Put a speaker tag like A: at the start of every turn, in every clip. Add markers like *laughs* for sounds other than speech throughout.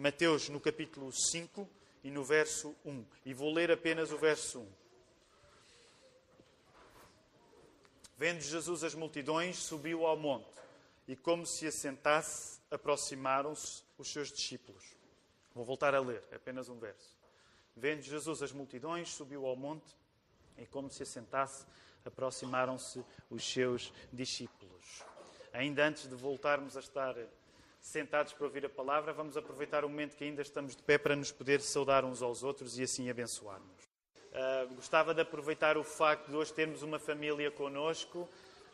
A: Mateus no capítulo 5 e no verso 1. E vou ler apenas o verso 1. Vendo Jesus as multidões, subiu ao monte e, como se assentasse, aproximaram-se os seus discípulos. Vou voltar a ler, apenas um verso. Vendo Jesus as multidões, subiu ao monte e, como se assentasse, aproximaram-se os seus discípulos. Ainda antes de voltarmos a estar sentados para ouvir a palavra, vamos aproveitar o momento que ainda estamos de pé para nos poder saudar uns aos outros e assim abençoarmos. Uh, gostava de aproveitar o facto de hoje termos uma família conosco.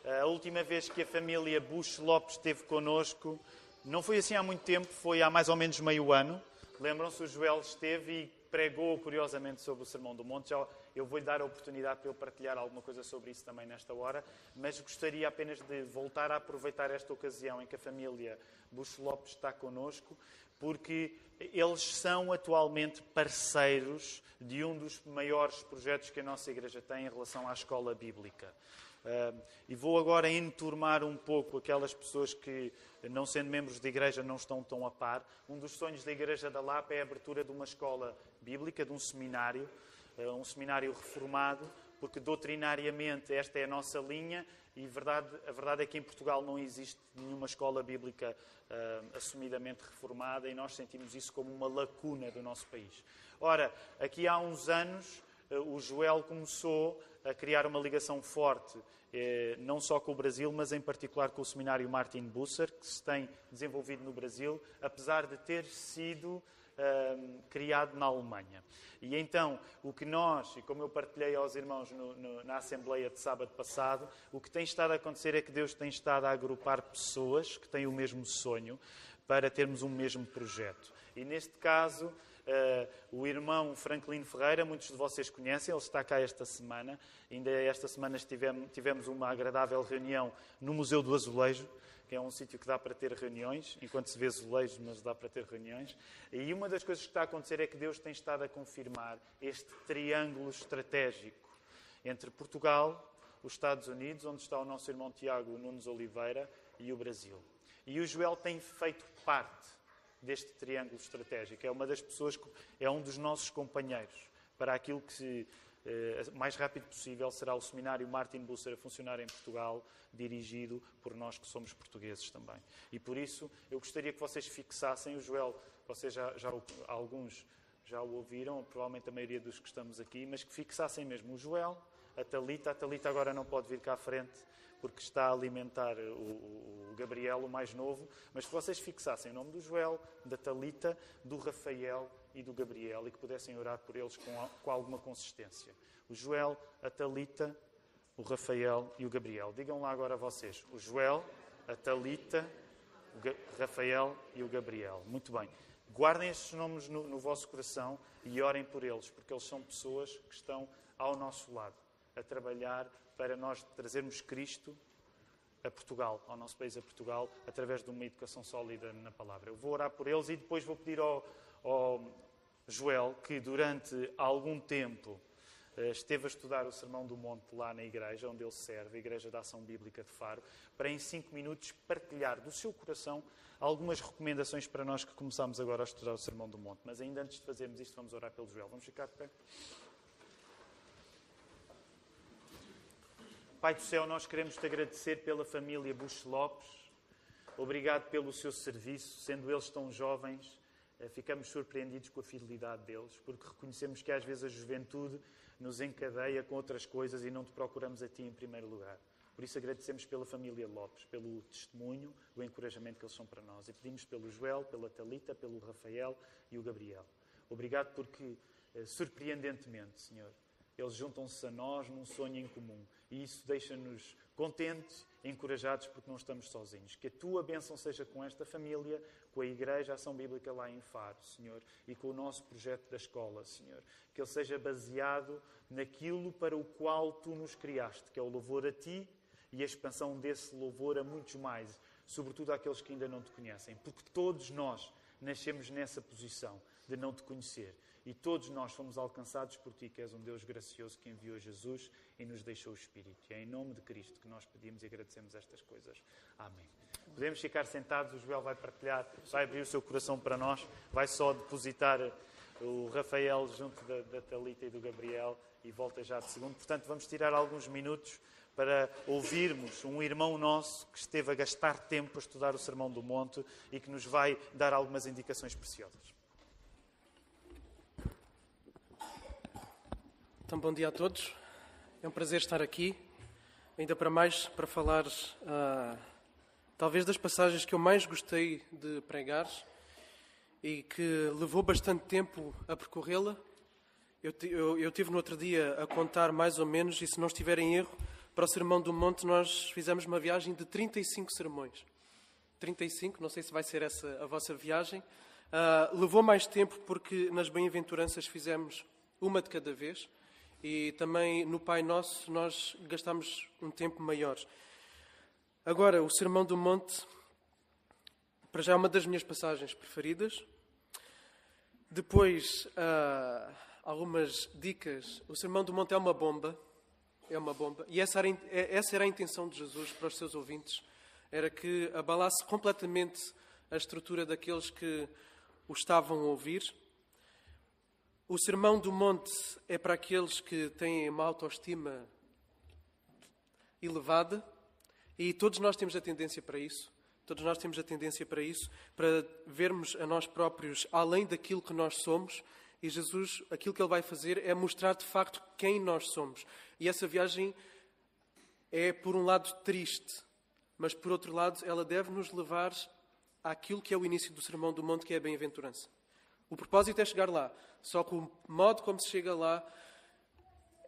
A: Uh, a última vez que a família Bush Lopes esteve conosco não foi assim há muito tempo, foi há mais ou menos meio ano. Lembram-se, o Joel esteve e pregou curiosamente sobre o Sermão do Monte. Já, eu vou-lhe dar a oportunidade para eu partilhar alguma coisa sobre isso também nesta hora, mas gostaria apenas de voltar a aproveitar esta ocasião em que a família Bush Lopes está connosco, porque eles são atualmente parceiros de um dos maiores projetos que a nossa Igreja tem em relação à escola bíblica. Uh, e vou agora enturmar um pouco aquelas pessoas que, não sendo membros de igreja, não estão tão a par. Um dos sonhos da Igreja da Lapa é a abertura de uma escola bíblica, de um seminário, uh, um seminário reformado, porque doutrinariamente esta é a nossa linha e verdade, a verdade é que em Portugal não existe nenhuma escola bíblica uh, assumidamente reformada e nós sentimos isso como uma lacuna do nosso país. Ora, aqui há uns anos o Joel começou a criar uma ligação forte, eh, não só com o Brasil, mas em particular com o seminário Martin Busser, que se tem desenvolvido no Brasil, apesar de ter sido ehm, criado na Alemanha. E então, o que nós, e como eu partilhei aos irmãos no, no, na Assembleia de sábado passado, o que tem estado a acontecer é que Deus tem estado a agrupar pessoas que têm o mesmo sonho para termos um mesmo projeto. E neste caso, Uh, o irmão Franklin Ferreira, muitos de vocês conhecem, ele está cá esta semana. Ainda esta semana tivemos, tivemos uma agradável reunião no Museu do Azulejo, que é um sítio que dá para ter reuniões, enquanto se vê azulejos, mas dá para ter reuniões. E uma das coisas que está a acontecer é que Deus tem estado a confirmar este triângulo estratégico entre Portugal, os Estados Unidos, onde está o nosso irmão Tiago Nunes Oliveira, e o Brasil. E o Joel tem feito parte deste triângulo estratégico. É uma das pessoas, é um dos nossos companheiros para aquilo que se, eh, mais rápido possível será o seminário Martin Busser a funcionar em Portugal, dirigido por nós que somos portugueses também. E por isso eu gostaria que vocês fixassem o Joel, vocês já, já alguns já o ouviram, provavelmente a maioria dos que estamos aqui, mas que fixassem mesmo o Joel, a Talita. A Talita agora não pode vir cá à frente porque está a alimentar o, o Gabriel, o mais novo, mas que vocês fixassem o nome do Joel, da Talita, do Rafael e do Gabriel e que pudessem orar por eles com, com alguma consistência. O Joel, a Talita, o Rafael e o Gabriel. Digam lá agora vocês. O Joel, a Talita, o Rafael e o Gabriel. Muito bem. Guardem estes nomes no, no vosso coração e orem por eles, porque eles são pessoas que estão ao nosso lado, a trabalhar para nós trazermos Cristo a Portugal, ao nosso país, a Portugal, através de uma educação sólida na palavra. Eu vou orar por eles e depois vou pedir ao, ao Joel, que durante algum tempo eh, esteve a estudar o Sermão do Monte lá na igreja, onde ele serve, a Igreja da Ação Bíblica de Faro, para em cinco minutos partilhar do seu coração algumas recomendações para nós que começamos agora a estudar o Sermão do Monte. Mas ainda antes de fazermos isto, vamos orar pelo Joel. Vamos ficar de pé? Pai do céu, nós queremos te agradecer pela família Bush Lopes. Obrigado pelo seu serviço, sendo eles tão jovens. Eh, ficamos surpreendidos com a fidelidade deles, porque reconhecemos que às vezes a juventude nos encadeia com outras coisas e não te procuramos a ti em primeiro lugar. Por isso agradecemos pela família Lopes, pelo testemunho, o encorajamento que eles são para nós. E pedimos pelo Joel, pela Talita, pelo Rafael e o Gabriel. Obrigado porque, eh, surpreendentemente, Senhor, eles juntam-se a nós num sonho em comum. E isso deixa-nos contentes, encorajados, porque não estamos sozinhos. Que a tua bênção seja com esta família, com a Igreja Ação Bíblica lá em Faro, Senhor, e com o nosso projeto da escola, Senhor. Que ele seja baseado naquilo para o qual tu nos criaste, que é o louvor a ti e a expansão desse louvor a muitos mais, sobretudo àqueles que ainda não te conhecem. Porque todos nós nascemos nessa posição de não te conhecer. E todos nós fomos alcançados por ti, que és um Deus gracioso que enviou Jesus e nos deixou o Espírito. E é em nome de Cristo que nós pedimos e agradecemos estas coisas. Amém. Podemos ficar sentados, o Joel vai partilhar, vai abrir o seu coração para nós, vai só depositar o Rafael junto da, da Talita e do Gabriel e volta já de segundo. Portanto, vamos tirar alguns minutos para ouvirmos um irmão nosso que esteve a gastar tempo a estudar o Sermão do Monte e que nos vai dar algumas indicações preciosas.
B: Então, bom dia a todos. É um prazer estar aqui, ainda para mais para falar, uh, talvez, das passagens que eu mais gostei de pregar e que levou bastante tempo a percorrê-la. Eu, eu, eu tive no outro dia a contar mais ou menos, e se não estiver em erro, para o Sermão do Monte nós fizemos uma viagem de 35 sermões. 35, não sei se vai ser essa a vossa viagem. Uh, levou mais tempo porque nas bem-aventuranças fizemos uma de cada vez e também no Pai Nosso nós gastamos um tempo maior. Agora, o Sermão do Monte, para já é uma das minhas passagens preferidas. Depois, uh, algumas dicas. O Sermão do Monte é uma bomba. É uma bomba. E essa era, é, essa era a intenção de Jesus para os seus ouvintes. Era que abalasse completamente a estrutura daqueles que o estavam a ouvir o Sermão do Monte é para aqueles que têm uma autoestima elevada e todos nós temos a tendência para isso. Todos nós temos a tendência para isso, para vermos a nós próprios além daquilo que nós somos. E Jesus, aquilo que Ele vai fazer é mostrar de facto quem nós somos. E essa viagem é, por um lado, triste, mas por outro lado, ela deve nos levar àquilo que é o início do Sermão do Monte, que é a bem-aventurança. O propósito é chegar lá. Só que o modo como se chega lá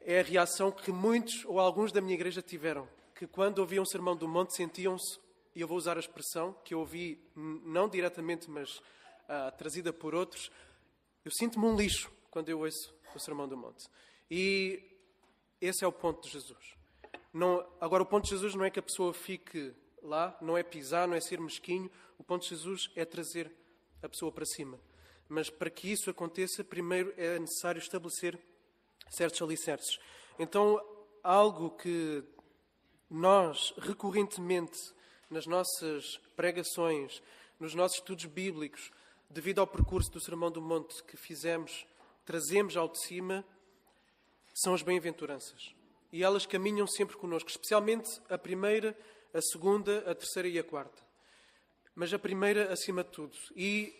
B: é a reação que muitos ou alguns da minha igreja tiveram. Que quando ouviam o Sermão do Monte sentiam-se, e eu vou usar a expressão que eu ouvi não diretamente, mas uh, trazida por outros, eu sinto-me um lixo quando eu ouço o Sermão do Monte. E esse é o ponto de Jesus. Não, agora, o ponto de Jesus não é que a pessoa fique lá, não é pisar, não é ser mesquinho. O ponto de Jesus é trazer a pessoa para cima. Mas para que isso aconteça, primeiro é necessário estabelecer certos alicerces. Então, algo que nós recorrentemente nas nossas pregações, nos nossos estudos bíblicos, devido ao percurso do Sermão do Monte que fizemos, trazemos ao de cima, são as bem-aventuranças. E elas caminham sempre connosco, especialmente a primeira, a segunda, a terceira e a quarta. Mas a primeira acima de tudo. E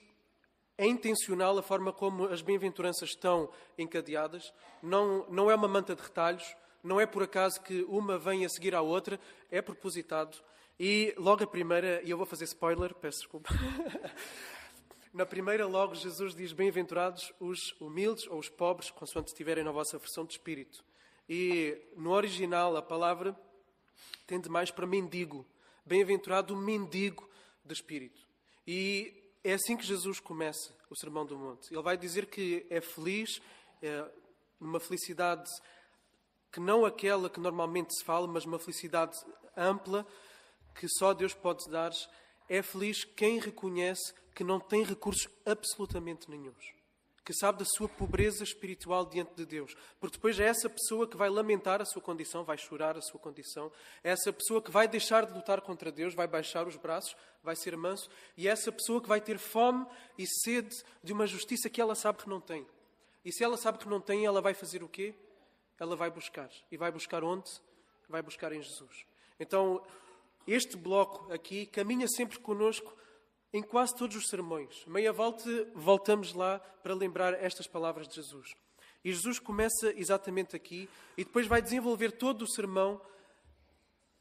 B: é intencional a forma como as bem-aventuranças estão encadeadas, não, não é uma manta de retalhos, não é por acaso que uma vem a seguir à outra, é propositado. E logo a primeira, e eu vou fazer spoiler, peço desculpa. *laughs* Na primeira, logo, Jesus diz: Bem-aventurados os humildes ou os pobres, consoante estiverem na vossa versão de espírito. E no original, a palavra tende mais para mendigo. Bem-aventurado o mendigo de espírito. E é assim que Jesus começa o Sermão do Monte. Ele vai dizer que é feliz, é uma felicidade que não aquela que normalmente se fala, mas uma felicidade ampla que só Deus pode dar. É feliz quem reconhece que não tem recursos absolutamente nenhums que sabe da sua pobreza espiritual diante de Deus. Porque depois é essa pessoa que vai lamentar a sua condição, vai chorar a sua condição, é essa pessoa que vai deixar de lutar contra Deus, vai baixar os braços, vai ser manso, e é essa pessoa que vai ter fome e sede de uma justiça que ela sabe que não tem. E se ela sabe que não tem, ela vai fazer o quê? Ela vai buscar. E vai buscar onde? Vai buscar em Jesus. Então, este bloco aqui caminha sempre conosco em quase todos os sermões. Meia volta, voltamos lá para lembrar estas palavras de Jesus. E Jesus começa exatamente aqui e depois vai desenvolver todo o sermão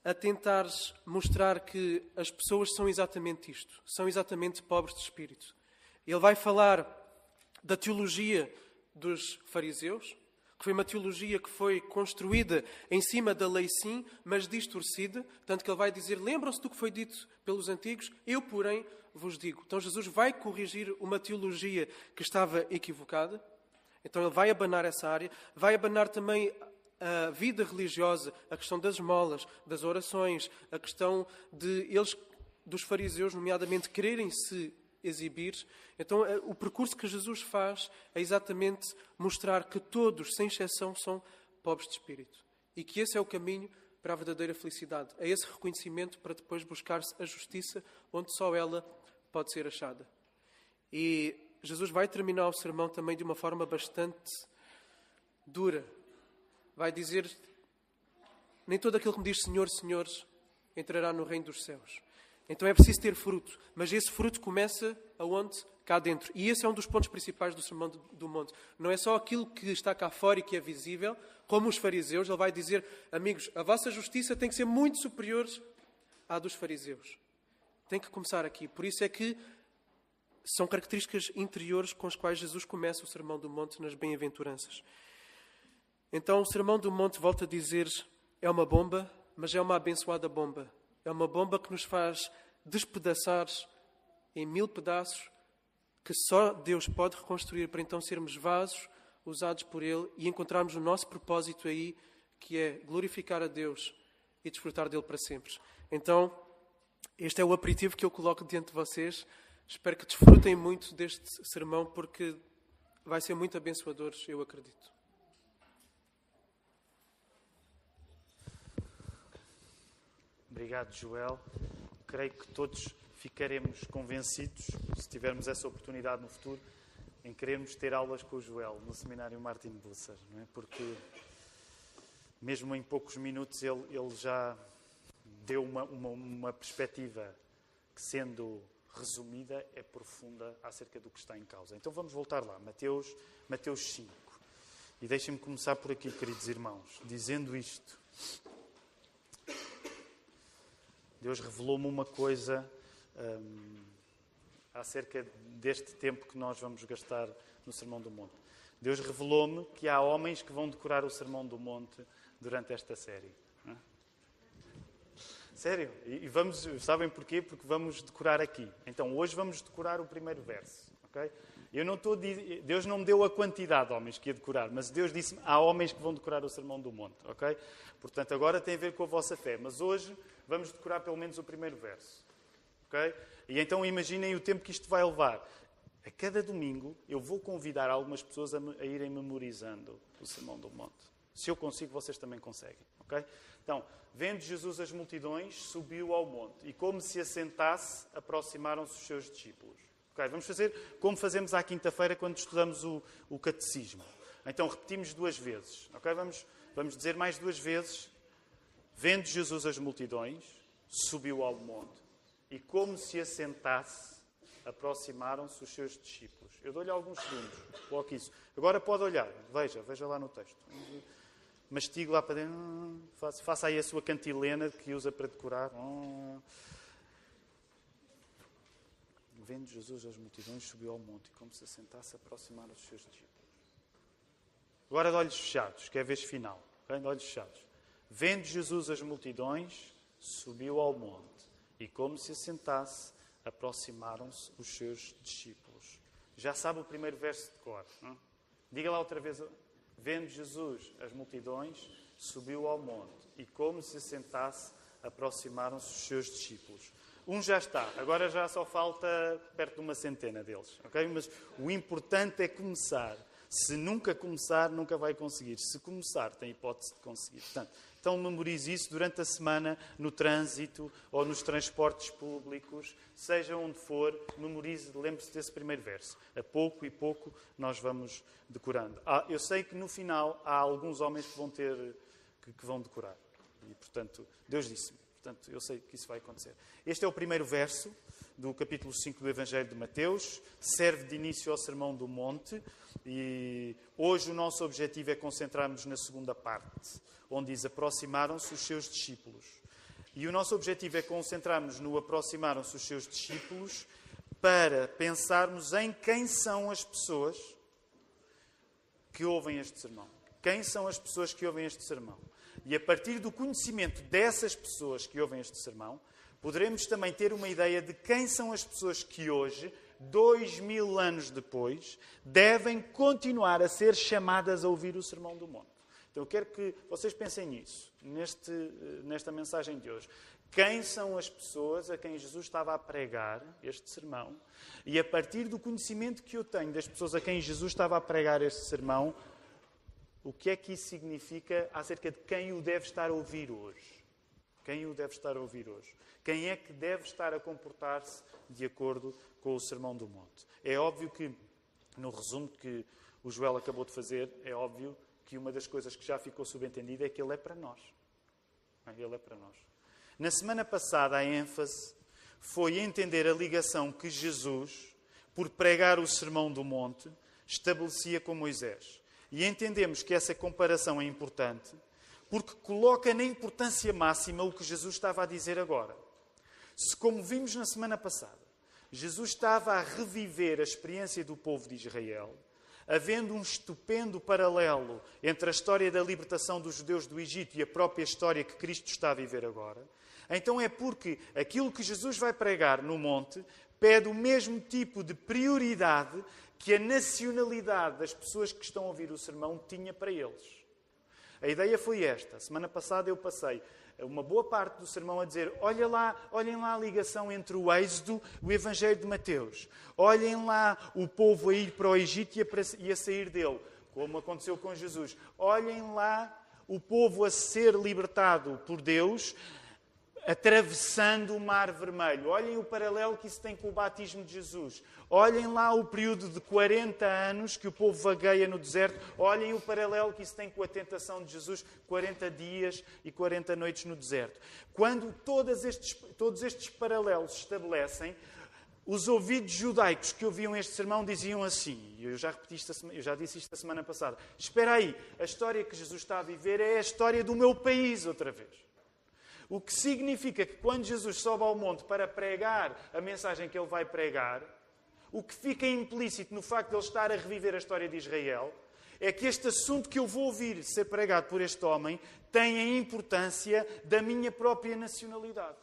B: a tentar mostrar que as pessoas são exatamente isto, são exatamente pobres de espírito. Ele vai falar da teologia dos fariseus, que foi uma teologia que foi construída em cima da lei, sim, mas distorcida, tanto que ele vai dizer: lembram-se do que foi dito pelos antigos, eu, porém, vos digo. Então Jesus vai corrigir uma teologia que estava equivocada. Então ele vai abanar essa área, vai abanar também a vida religiosa, a questão das esmolas, das orações, a questão de eles, dos fariseus, nomeadamente, quererem se exibir. Então, eh, o percurso que Jesus faz é exatamente mostrar que todos, sem exceção, são pobres de espírito. E que esse é o caminho para a verdadeira felicidade, a esse reconhecimento para depois buscar-se a justiça onde só ela pode ser achada. E Jesus vai terminar o sermão também de uma forma bastante dura. Vai dizer: Nem todo aquele que me diz Senhor, Senhor entrará no reino dos céus. Então é preciso ter fruto, mas esse fruto começa aonde? Cá dentro. E esse é um dos pontos principais do Sermão do Monte. Não é só aquilo que está cá fora e que é visível, como os fariseus, ele vai dizer, amigos, a vossa justiça tem que ser muito superior à dos fariseus. Tem que começar aqui. Por isso é que são características interiores com as quais Jesus começa o Sermão do Monte nas bem-aventuranças. Então, o Sermão do Monte, volta a dizer, é uma bomba, mas é uma abençoada bomba. É uma bomba que nos faz despedaçar em mil pedaços que só Deus pode reconstruir para então sermos vasos usados por Ele e encontrarmos o nosso propósito aí, que é glorificar a Deus e desfrutar dele para sempre. Então, este é o aperitivo que eu coloco diante de vocês. Espero que desfrutem muito deste sermão, porque vai ser muito abençoador, eu acredito.
A: Obrigado, Joel. Creio que todos ficaremos convencidos, se tivermos essa oportunidade no futuro, em querermos ter aulas com o Joel no seminário Martin Busser, não é? Porque mesmo em poucos minutos ele, ele já deu uma, uma, uma perspectiva que, sendo resumida, é profunda acerca do que está em causa. Então vamos voltar lá, Mateus, Mateus 5. E deixem-me começar por aqui, queridos irmãos, dizendo isto. Deus revelou-me uma coisa hum, acerca deste tempo que nós vamos gastar no Sermão do Monte. Deus revelou-me que há homens que vão decorar o Sermão do Monte durante esta série. Sério? E vamos, sabem porquê? Porque vamos decorar aqui. Então, hoje vamos decorar o primeiro verso. ok? Eu não estou, Deus não me deu a quantidade de homens que ia decorar, mas Deus disse-me há homens que vão decorar o Sermão do Monte. ok? Portanto, agora tem a ver com a vossa fé. Mas hoje vamos decorar pelo menos o primeiro verso. ok? E então imaginem o tempo que isto vai levar. A cada domingo eu vou convidar algumas pessoas a, a irem memorizando o Sermão do Monte. Se eu consigo, vocês também conseguem. ok? Então, vendo Jesus as multidões, subiu ao monte e, como se assentasse, aproximaram-se os seus discípulos. Vamos fazer como fazemos à quinta-feira quando estudamos o, o, catecismo. Então, repetimos duas vezes. Okay? Vamos, vamos dizer mais duas vezes. Vendo Jesus as multidões, subiu ao monte e, como se assentasse, aproximaram-se os seus discípulos. Eu dou-lhe alguns segundos. Coloque isso. Agora pode olhar. Veja, veja lá no texto mastigo lá para dentro, faça, faça aí a sua cantilena que usa para decorar. Vendo Jesus as multidões, subiu ao monte e, como se assentasse, aproximar os seus discípulos. Agora de olhos fechados, que é a vez final. De olhos fechados. Vendo Jesus as multidões, subiu ao monte e, como se assentasse, aproximaram-se os seus discípulos. Já sabe o primeiro verso de cor. Não? Diga lá outra vez Vendo Jesus as multidões, subiu ao monte e, como se sentasse, aproximaram-se os seus discípulos. Um já está, agora já só falta perto de uma centena deles, ok? Mas o importante é começar. Se nunca começar, nunca vai conseguir. Se começar, tem hipótese de conseguir. Portanto, então memorize isso durante a semana, no trânsito ou nos transportes públicos, seja onde for, memorize, lembre-se desse primeiro verso. A pouco e pouco nós vamos decorando. Ah, eu sei que no final há alguns homens que vão ter, que, que vão decorar. E, portanto, Deus disse-me. Portanto, eu sei que isso vai acontecer. Este é o primeiro verso do capítulo 5 do Evangelho de Mateus, serve de início ao Sermão do Monte e hoje o nosso objetivo é concentrarmos na segunda parte, onde diz aproximaram-se os seus discípulos. E o nosso objetivo é concentrarmos no aproximaram-se os seus discípulos para pensarmos em quem são as pessoas que ouvem este sermão. Quem são as pessoas que ouvem este sermão? E a partir do conhecimento dessas pessoas que ouvem este sermão, poderemos também ter uma ideia de quem são as pessoas que hoje, dois mil anos depois, devem continuar a ser chamadas a ouvir o Sermão do Monte. Então eu quero que vocês pensem nisso, neste, nesta mensagem de hoje. Quem são as pessoas a quem Jesus estava a pregar este sermão? E a partir do conhecimento que eu tenho das pessoas a quem Jesus estava a pregar este sermão, o que é que isso significa acerca de quem o deve estar a ouvir hoje. Quem o deve estar a ouvir hoje? Quem é que deve estar a comportar-se de acordo com o Sermão do Monte? É óbvio que, no resumo que o Joel acabou de fazer, é óbvio que uma das coisas que já ficou subentendida é que ele é para nós. Ele é para nós. Na semana passada, a ênfase foi entender a ligação que Jesus, por pregar o Sermão do Monte, estabelecia com Moisés. E entendemos que essa comparação é importante porque coloca na importância máxima o que Jesus estava a dizer agora. Se, como vimos na semana passada, Jesus estava a reviver a experiência do povo de Israel, havendo um estupendo paralelo entre a história da libertação dos judeus do Egito e a própria história que Cristo está a viver agora, então é porque aquilo que Jesus vai pregar no monte pede o mesmo tipo de prioridade que a nacionalidade das pessoas que estão a ouvir o sermão tinha para eles. A ideia foi esta. Semana passada eu passei uma boa parte do sermão a dizer: olha lá, olhem lá a ligação entre o Êxodo e o Evangelho de Mateus. Olhem lá o povo a ir para o Egito e a sair dele, como aconteceu com Jesus. Olhem lá o povo a ser libertado por Deus atravessando o Mar Vermelho. Olhem o paralelo que isso tem com o batismo de Jesus. Olhem lá o período de 40 anos que o povo vagueia no deserto. Olhem o paralelo que isso tem com a tentação de Jesus, 40 dias e 40 noites no deserto. Quando todos estes, todos estes paralelos se estabelecem, os ouvidos judaicos que ouviam este sermão diziam assim, eu já repeti isto, eu já disse isto a semana passada: Espera aí, a história que Jesus está a viver é a história do meu país outra vez. O que significa que quando Jesus sobe ao monte para pregar a mensagem que ele vai pregar, o que fica implícito no facto de ele estar a reviver a história de Israel é que este assunto que eu vou ouvir ser pregado por este homem tem a importância da minha própria nacionalidade.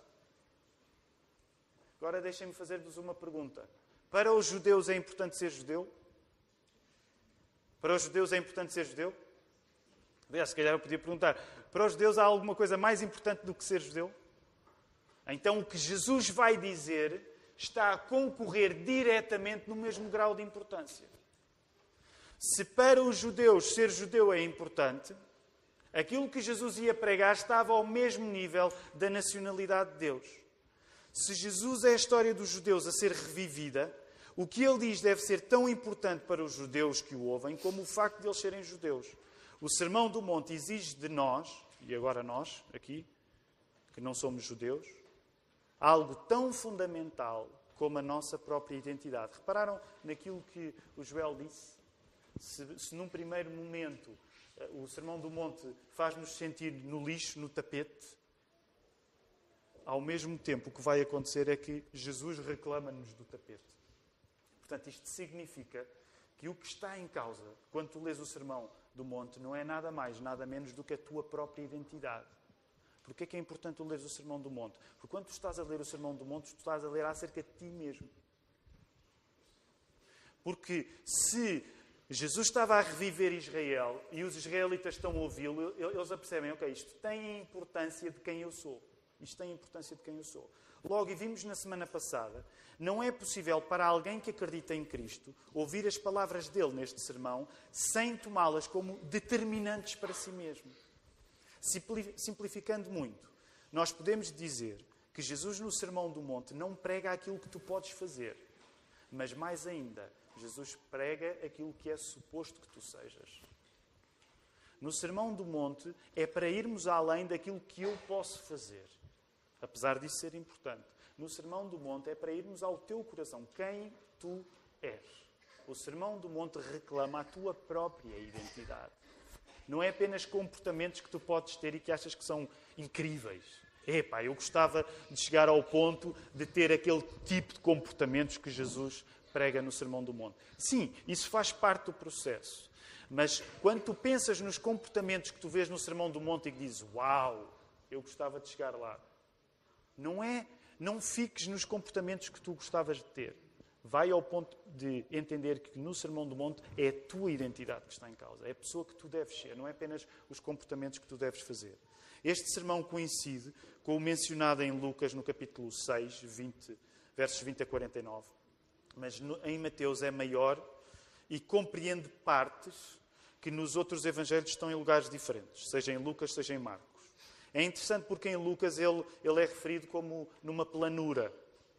A: Agora deixem-me fazer-vos uma pergunta. Para os judeus é importante ser judeu? Para os judeus é importante ser judeu? Aliás, se calhar eu podia perguntar: para os judeus há alguma coisa mais importante do que ser judeu? Então o que Jesus vai dizer está a concorrer diretamente no mesmo grau de importância. Se para os judeus ser judeu é importante, aquilo que Jesus ia pregar estava ao mesmo nível da nacionalidade de Deus. Se Jesus é a história dos judeus a ser revivida, o que ele diz deve ser tão importante para os judeus que o ouvem como o facto de eles serem judeus. O Sermão do Monte exige de nós e agora nós, aqui, que não somos judeus, algo tão fundamental como a nossa própria identidade. Repararam naquilo que o Joel disse? Se, se num primeiro momento eh, o Sermão do Monte faz-nos sentir no lixo, no tapete, ao mesmo tempo o que vai acontecer é que Jesus reclama-nos do tapete. Portanto, isto significa que o que está em causa, quando tu lês o Sermão do monte não é nada mais, nada menos do que a tua própria identidade. Porquê é que é importante ler o Sermão do Monte? Porque quando tu estás a ler o Sermão do Monte, tu estás a ler acerca de ti mesmo. Porque se Jesus estava a reviver Israel e os israelitas estão a ouvi-lo, eles apercebem, ok, isto tem a importância de quem eu sou. Isto tem a importância de quem eu sou. Logo, e vimos na semana passada, não é possível para alguém que acredita em Cristo ouvir as palavras dele neste sermão sem tomá-las como determinantes para si mesmo. Simplificando muito, nós podemos dizer que Jesus no Sermão do Monte não prega aquilo que tu podes fazer, mas mais ainda, Jesus prega aquilo que é suposto que tu sejas. No Sermão do Monte é para irmos além daquilo que eu posso fazer apesar disso ser importante. No Sermão do Monte é para irmos ao teu coração, quem tu és. O Sermão do Monte reclama a tua própria identidade. Não é apenas comportamentos que tu podes ter e que achas que são incríveis. Epá, eu gostava de chegar ao ponto de ter aquele tipo de comportamentos que Jesus prega no Sermão do Monte. Sim, isso faz parte do processo. Mas quando tu pensas nos comportamentos que tu vês no Sermão do Monte e que dizes, uau, eu gostava de chegar lá, não é, não fiques nos comportamentos que tu gostavas de ter. Vai ao ponto de entender que no Sermão do Monte é a tua identidade que está em causa. É a pessoa que tu deves ser, não é apenas os comportamentos que tu deves fazer. Este sermão coincide com o mencionado em Lucas no capítulo 6, 20, versos 20 a 49. Mas em Mateus é maior e compreende partes que nos outros evangelhos estão em lugares diferentes, seja em Lucas, seja em Marcos. É interessante porque em Lucas ele, ele é referido como numa planura.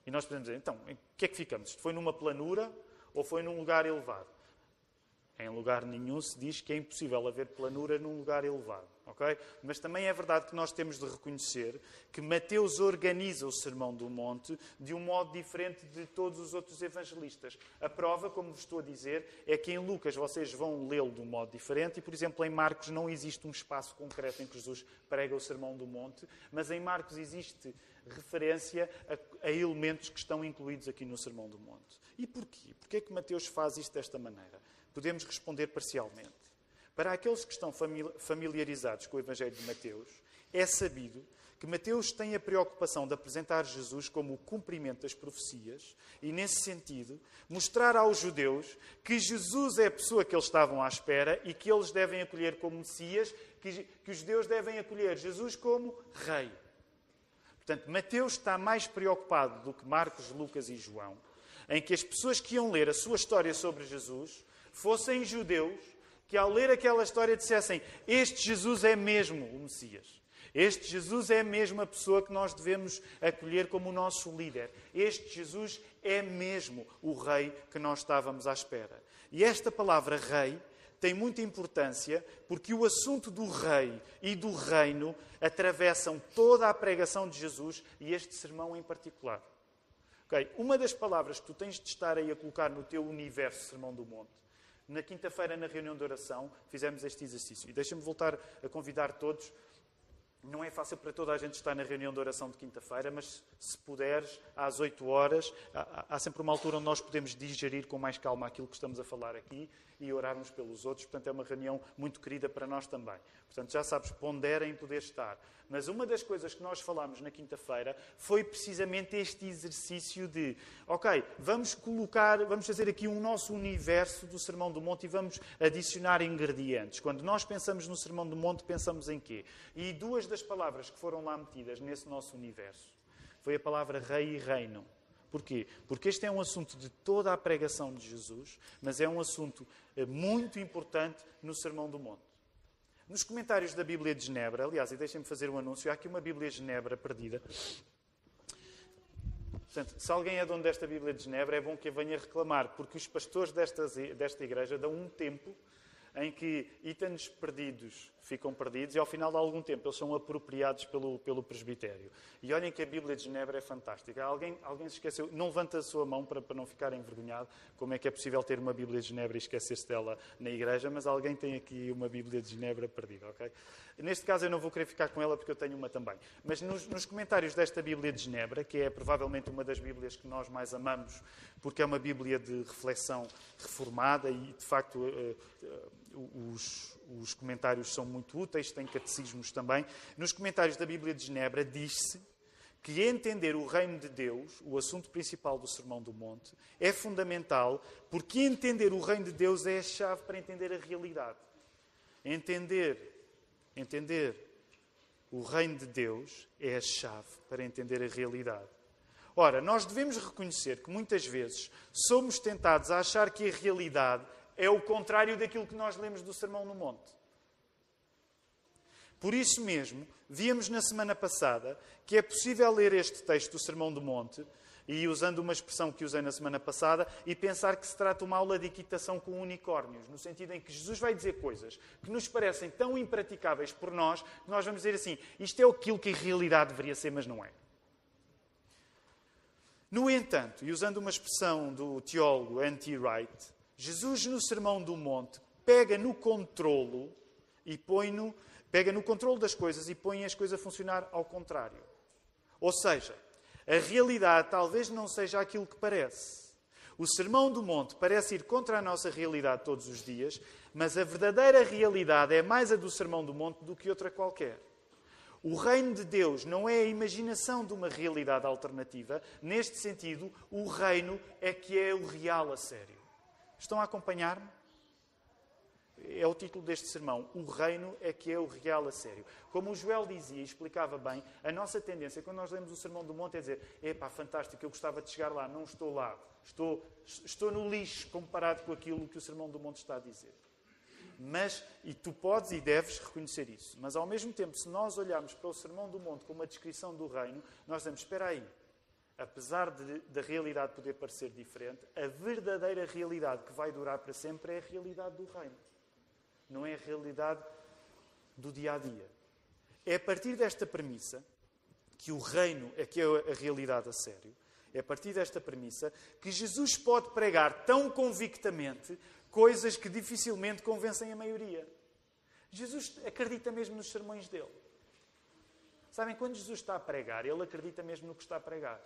A: E nós podemos dizer, então, em que é que ficamos? Foi numa planura ou foi num lugar elevado? Em lugar nenhum se diz que é impossível haver planura num lugar elevado. Okay? Mas também é verdade que nós temos de reconhecer que Mateus organiza o Sermão do Monte de um modo diferente de todos os outros evangelistas. A prova, como vos estou a dizer, é que em Lucas vocês vão lê-lo de um modo diferente e, por exemplo, em Marcos não existe um espaço concreto em que Jesus prega o Sermão do Monte, mas em Marcos existe referência a, a elementos que estão incluídos aqui no Sermão do Monte. E porquê? Porquê é que Mateus faz isto desta maneira? Podemos responder parcialmente. Para aqueles que estão familiarizados com o Evangelho de Mateus, é sabido que Mateus tem a preocupação de apresentar Jesus como o cumprimento das profecias e, nesse sentido, mostrar aos judeus que Jesus é a pessoa que eles estavam à espera e que eles devem acolher como Messias, que, que os judeus devem acolher Jesus como Rei. Portanto, Mateus está mais preocupado do que Marcos, Lucas e João, em que as pessoas que iam ler a sua história sobre Jesus fossem judeus que ao ler aquela história dissessem: Este Jesus é mesmo o Messias. Este Jesus é mesmo a pessoa que nós devemos acolher como o nosso líder. Este Jesus é mesmo o rei que nós estávamos à espera. E esta palavra rei tem muita importância porque o assunto do rei e do reino atravessam toda a pregação de Jesus e este sermão em particular. Okay? Uma das palavras que tu tens de estar aí a colocar no teu universo Sermão do Monte na quinta-feira, na reunião de oração, fizemos este exercício. E deixa-me voltar a convidar todos. Não é fácil para toda a gente estar na reunião de oração de quinta-feira, mas se puderes, às 8 horas, há, sempre uma altura onde nós podemos digerir com mais calma aquilo que estamos a falar aqui e orarmos pelos outros. Portanto, é uma reunião muito querida para nós também. Portanto, já sabes, ponderem poder estar. Mas uma das coisas que nós falámos na quinta-feira foi precisamente este exercício de, ok, vamos colocar, vamos fazer aqui um nosso universo do Sermão do Monte e vamos adicionar ingredientes. Quando nós pensamos no Sermão do Monte, pensamos em quê? E duas das palavras que foram lá metidas nesse nosso universo foi a palavra rei e reino. Porquê? Porque este é um assunto de toda a pregação de Jesus, mas é um assunto eh, muito importante no Sermão do Monte. Nos comentários da Bíblia de Genebra, aliás, e deixem-me fazer um anúncio, há aqui uma Bíblia de Genebra perdida. Portanto, se alguém é dono desta Bíblia de Genebra, é bom que a venha reclamar, porque os pastores desta, desta igreja dão um tempo em que itens perdidos ficam perdidos e ao final de algum tempo eles são apropriados pelo, pelo presbitério. E olhem que a Bíblia de Genebra é fantástica. Alguém, alguém se esqueceu, não levanta a sua mão para, para não ficar envergonhado, como é que é possível ter uma Bíblia de Genebra e esquecer-se dela na igreja, mas alguém tem aqui uma Bíblia de Genebra perdida, ok? Neste caso eu não vou querer ficar com ela porque eu tenho uma também. Mas nos, nos comentários desta Bíblia de Genebra, que é provavelmente uma das Bíblias que nós mais amamos, porque é uma Bíblia de reflexão reformada e, de facto, uh, uh, os, os comentários são muito úteis, tem catecismos também. Nos comentários da Bíblia de Genebra diz-se que entender o reino de Deus, o assunto principal do Sermão do Monte, é fundamental, porque entender o reino de Deus é a chave para entender a realidade. Entender, entender o reino de Deus é a chave para entender a realidade. Ora, nós devemos reconhecer que muitas vezes somos tentados a achar que a realidade é o contrário daquilo que nós lemos do Sermão no Monte. Por isso mesmo, víamos na semana passada que é possível ler este texto do Sermão do Monte, e usando uma expressão que usei na semana passada, e pensar que se trata uma aula de equitação com unicórnios, no sentido em que Jesus vai dizer coisas que nos parecem tão impraticáveis por nós, que nós vamos dizer assim: isto é aquilo que em realidade deveria ser, mas não é. No entanto, e usando uma expressão do teólogo N.T. Wright, Jesus, no Sermão do Monte, pega no controlo e põe no, pega no controle das coisas e põe as coisas a funcionar ao contrário. Ou seja, a realidade talvez não seja aquilo que parece. O Sermão do Monte parece ir contra a nossa realidade todos os dias, mas a verdadeira realidade é mais a do Sermão do Monte do que outra qualquer. O reino de Deus não é a imaginação de uma realidade alternativa. Neste sentido, o reino é que é o real a sério. Estão a acompanhar-me? É o título deste sermão. O reino é que é o real a sério. Como o Joel dizia e explicava bem, a nossa tendência, quando nós lemos o Sermão do Monte, é dizer: epá, fantástico, eu gostava de chegar lá, não estou lá. Estou, estou no lixo comparado com aquilo que o Sermão do Monte está a dizer. Mas, e tu podes e deves reconhecer isso. Mas, ao mesmo tempo, se nós olharmos para o Sermão do Monte como uma descrição do reino, nós dizemos, espera aí, apesar da realidade poder parecer diferente, a verdadeira realidade que vai durar para sempre é a realidade do reino. Não é a realidade do dia a dia. É a partir desta premissa que o reino é que é a realidade a sério. É a partir desta premissa que Jesus pode pregar tão convictamente coisas que dificilmente convencem a maioria. Jesus acredita mesmo nos sermões dele. Sabem, quando Jesus está a pregar, ele acredita mesmo no que está a pregar.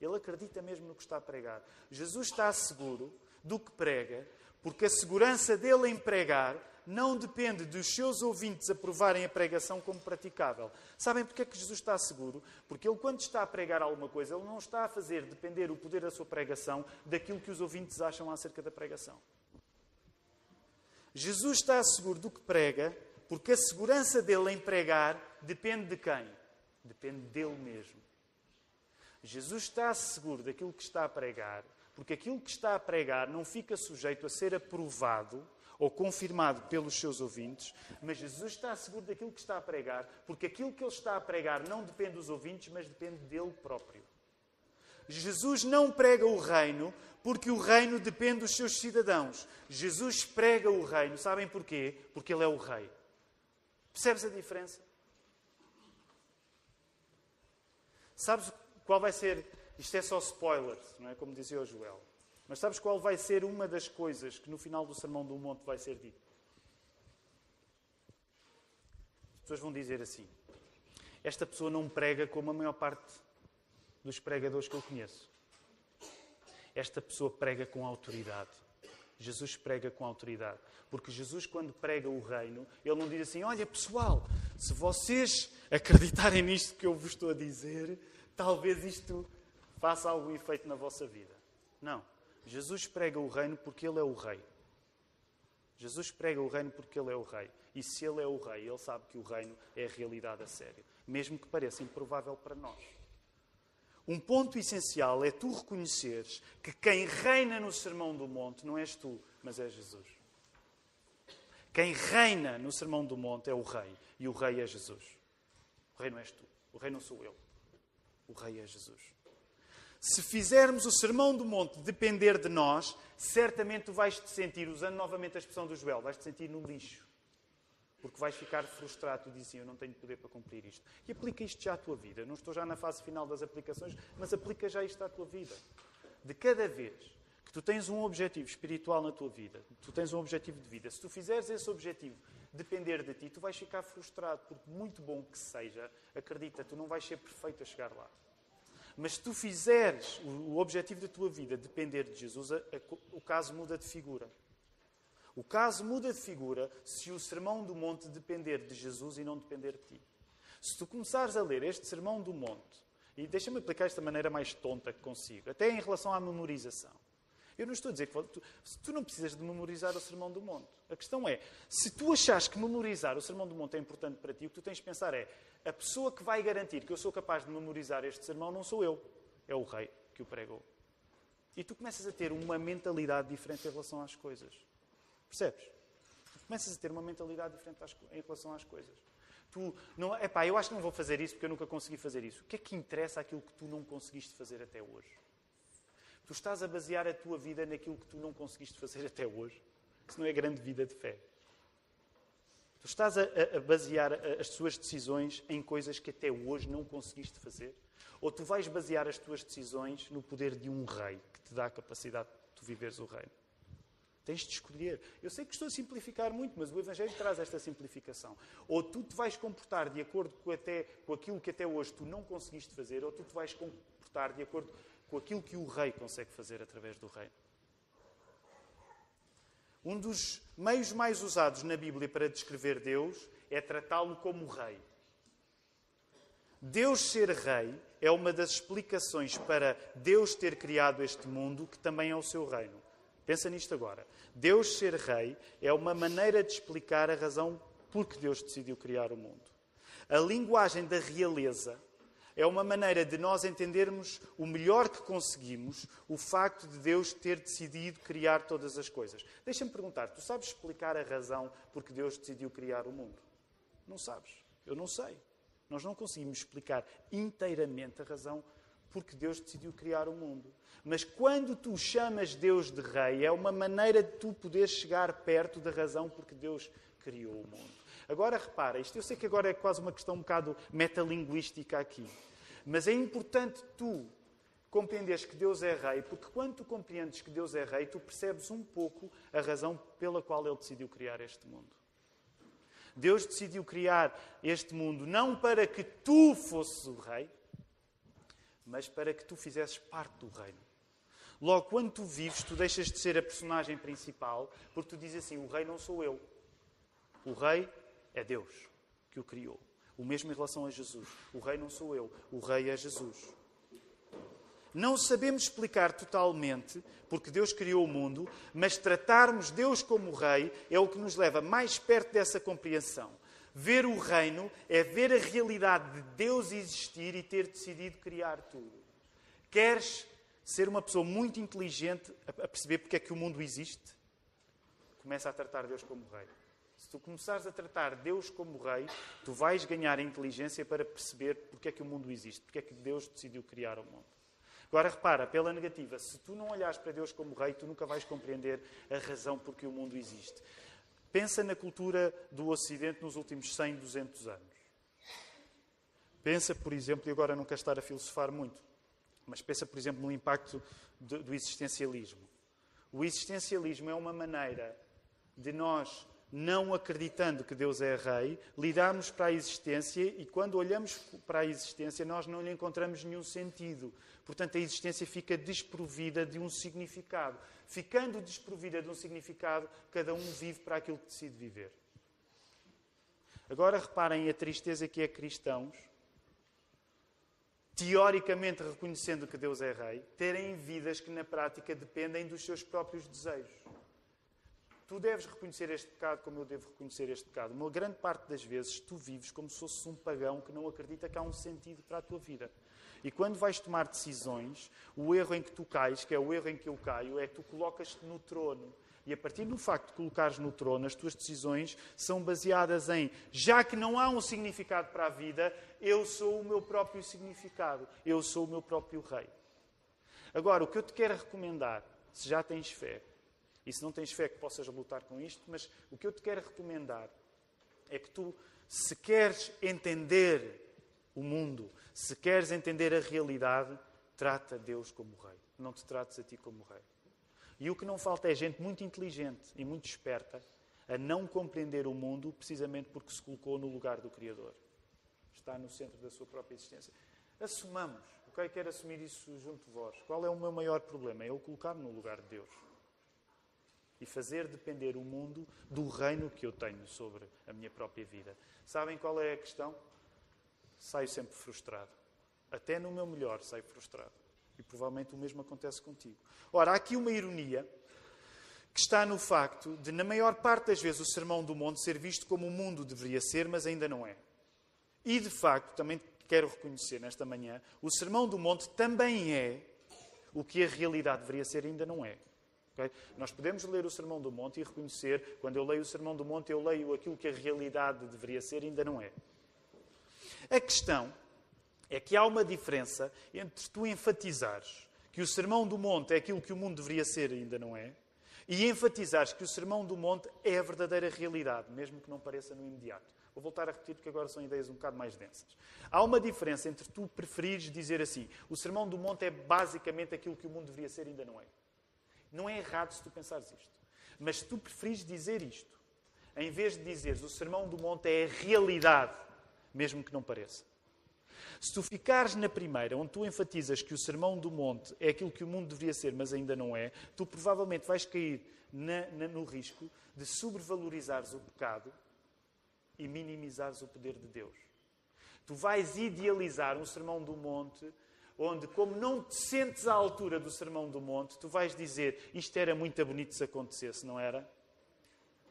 A: Ele acredita mesmo no que está a pregar. Jesus está seguro do que prega, porque a segurança dele em pregar não depende dos seus ouvintes aprovarem a pregação como praticável. Sabem porque é que Jesus está seguro? Porque ele, quando está a pregar alguma coisa, ele não está a fazer depender o poder da sua pregação daquilo que os ouvintes acham acerca da pregação. Jesus está seguro do que prega, porque a segurança dele em pregar depende de quem? Depende dele mesmo. Jesus está seguro daquilo que está a pregar, porque aquilo que está a pregar não fica sujeito a ser aprovado ou confirmado pelos seus ouvintes, mas Jesus está seguro daquilo que está a pregar, porque aquilo que ele está a pregar não depende dos ouvintes, mas depende dele próprio. Jesus não prega o reino porque o reino depende dos seus cidadãos. Jesus prega o reino, sabem porquê? Porque ele é o rei. Percebes a diferença? Sabes qual vai ser. Isto é só spoilers, não é? Como dizia o Joel. Mas sabes qual vai ser uma das coisas que no final do Sermão do Monte vai ser dito? As pessoas vão dizer assim: Esta pessoa não prega como a maior parte dos pregadores que eu conheço. Esta pessoa prega com autoridade. Jesus prega com autoridade. Porque Jesus, quando prega o reino, ele não diz assim: Olha, pessoal, se vocês acreditarem nisto que eu vos estou a dizer, talvez isto faça algum efeito na vossa vida. Não. Jesus prega o reino porque ele é o rei. Jesus prega o reino porque ele é o rei. E se ele é o rei, ele sabe que o reino é a realidade a sério, mesmo que pareça improvável para nós. Um ponto essencial é tu reconheceres que quem reina no Sermão do Monte não és tu, mas é Jesus. Quem reina no Sermão do Monte é o Rei, e o Rei é Jesus. O Rei não és tu, o Rei não sou eu. O Rei é Jesus. Se fizermos o Sermão do Monte depender de nós, certamente tu vais te sentir, usando novamente a expressão do Joel, vais te sentir no lixo. Porque vais ficar frustrado e dizes assim, eu não tenho poder para cumprir isto. E aplica isto já à tua vida. Não estou já na fase final das aplicações, mas aplica já isto à tua vida. De cada vez que tu tens um objetivo espiritual na tua vida, tu tens um objetivo de vida, se tu fizeres esse objetivo depender de ti, tu vais ficar frustrado, porque muito bom que seja, acredita, tu não vais ser perfeito a chegar lá. Mas se tu fizeres o objetivo da tua vida depender de Jesus, o caso muda de figura. O caso muda de figura se o Sermão do Monte depender de Jesus e não depender de ti. Se tu começares a ler este Sermão do Monte, e deixa-me aplicar esta maneira mais tonta que consigo, até em relação à memorização. Eu não estou a dizer que tu, tu não precisas de memorizar o Sermão do Monte. A questão é, se tu achas que memorizar o Sermão do Monte é importante para ti, o que tu tens de pensar é, a pessoa que vai garantir que eu sou capaz de memorizar este sermão não sou eu, é o rei que o pregou. E tu começas a ter uma mentalidade diferente em relação às coisas. Percebes? Tu começas a ter uma mentalidade diferente em relação às coisas. Tu não, epá, eu acho que não vou fazer isso porque eu nunca consegui fazer isso. O que é que interessa aquilo que tu não conseguiste fazer até hoje? Tu estás a basear a tua vida naquilo que tu não conseguiste fazer até hoje. Isso não é grande vida de fé. Tu estás a, a basear as tuas decisões em coisas que até hoje não conseguiste fazer? Ou tu vais basear as tuas decisões no poder de um rei que te dá a capacidade de tu viveres o reino? Tens de escolher. Eu sei que estou a simplificar muito, mas o Evangelho traz esta simplificação. Ou tu te vais comportar de acordo com, até, com aquilo que até hoje tu não conseguiste fazer, ou tu te vais comportar de acordo com aquilo que o rei consegue fazer através do reino. Um dos meios mais usados na Bíblia para descrever Deus é tratá-lo como rei. Deus ser rei é uma das explicações para Deus ter criado este mundo, que também é o seu reino. Pensa nisto agora. Deus ser rei é uma maneira de explicar a razão por que Deus decidiu criar o mundo. A linguagem da realeza é uma maneira de nós entendermos o melhor que conseguimos o facto de Deus ter decidido criar todas as coisas. Deixa-me perguntar, tu sabes explicar a razão porque Deus decidiu criar o mundo? Não sabes. Eu não sei. Nós não conseguimos explicar inteiramente a razão porque Deus decidiu criar o mundo. Mas quando tu chamas Deus de Rei, é uma maneira de tu poderes chegar perto da razão porque Deus criou o mundo. Agora repara, isto eu sei que agora é quase uma questão um bocado metalinguística aqui. Mas é importante tu compreenderes que Deus é Rei, porque quando tu compreendes que Deus é Rei, tu percebes um pouco a razão pela qual Ele decidiu criar este mundo. Deus decidiu criar este mundo não para que tu fosses o Rei, mas para que tu fizesses parte do reino. Logo, quando tu vives, tu deixas de ser a personagem principal, porque tu dizes assim: o rei não sou eu. O rei é Deus que o criou. O mesmo em relação a Jesus. O rei não sou eu, o rei é Jesus. Não sabemos explicar totalmente porque Deus criou o mundo, mas tratarmos Deus como rei é o que nos leva mais perto dessa compreensão. Ver o reino é ver a realidade de Deus existir e ter decidido criar tudo. Queres ser uma pessoa muito inteligente a perceber porque é que o mundo existe? Começa a tratar Deus como rei. Se tu começares a tratar Deus como rei, tu vais ganhar inteligência para perceber porque é que o mundo existe, porque é que Deus decidiu criar o mundo. Agora repara, pela negativa, se tu não olhares para Deus como rei, tu nunca vais compreender a razão por que o mundo existe. Pensa na cultura do Ocidente nos últimos 100, 200 anos. Pensa, por exemplo, e agora não quero estar a filosofar muito, mas pensa, por exemplo, no impacto do existencialismo. O existencialismo é uma maneira de nós não acreditando que Deus é Rei, lidamos para a existência e quando olhamos para a existência nós não lhe encontramos nenhum sentido. Portanto, a existência fica desprovida de um significado. Ficando desprovida de um significado, cada um vive para aquilo que decide viver. Agora reparem a tristeza que é cristãos, teoricamente reconhecendo que Deus é Rei, terem vidas que na prática dependem dos seus próprios desejos. Tu deves reconhecer este pecado como eu devo reconhecer este pecado. Uma grande parte das vezes tu vives como se fosses um pagão que não acredita que há um sentido para a tua vida. E quando vais tomar decisões, o erro em que tu cais, que é o erro em que eu caio, é que tu colocas-te no trono. E a partir do facto de colocares no trono, as tuas decisões são baseadas em, já que não há um significado para a vida, eu sou o meu próprio significado, eu sou o meu próprio rei. Agora, o que eu te quero recomendar, se já tens fé, e se não tens fé que possas lutar com isto, mas o que eu te quero recomendar é que tu, se queres entender o mundo, se queres entender a realidade, trata Deus como rei. Não te trates a ti como rei. E o que não falta é gente muito inteligente e muito esperta a não compreender o mundo precisamente porque se colocou no lugar do Criador. Está no centro da sua própria existência. Assumamos. Ok? Quero assumir isso junto de vós. Qual é o meu maior problema? É eu colocar-me no lugar de Deus e fazer depender o mundo do reino que eu tenho sobre a minha própria vida. Sabem qual é a questão? Saio sempre frustrado. Até no meu melhor saio frustrado. E provavelmente o mesmo acontece contigo. Ora, há aqui uma ironia que está no facto de, na maior parte das vezes, o Sermão do Monte ser visto como o mundo deveria ser, mas ainda não é. E, de facto, também quero reconhecer nesta manhã, o Sermão do Monte também é o que a realidade deveria ser, ainda não é. Okay? Nós podemos ler o Sermão do Monte e reconhecer, quando eu leio o Sermão do Monte, eu leio aquilo que a realidade deveria ser e ainda não é. A questão é que há uma diferença entre tu enfatizares que o Sermão do Monte é aquilo que o mundo deveria ser e ainda não é, e enfatizares que o Sermão do Monte é a verdadeira realidade, mesmo que não pareça no imediato. Vou voltar a repetir porque agora são ideias um bocado mais densas. Há uma diferença entre tu preferires dizer assim: o Sermão do Monte é basicamente aquilo que o mundo deveria ser e ainda não é. Não é errado se tu pensares isto. Mas se tu preferes dizer isto, em vez de dizeres o Sermão do Monte é a realidade, mesmo que não pareça. Se tu ficares na primeira, onde tu enfatizas que o Sermão do Monte é aquilo que o mundo deveria ser, mas ainda não é, tu provavelmente vais cair na, na, no risco de sobrevalorizares o pecado e minimizares o poder de Deus. Tu vais idealizar um Sermão do Monte onde, como não te sentes à altura do Sermão do Monte, tu vais dizer: Isto era muito bonito se acontecesse, não era?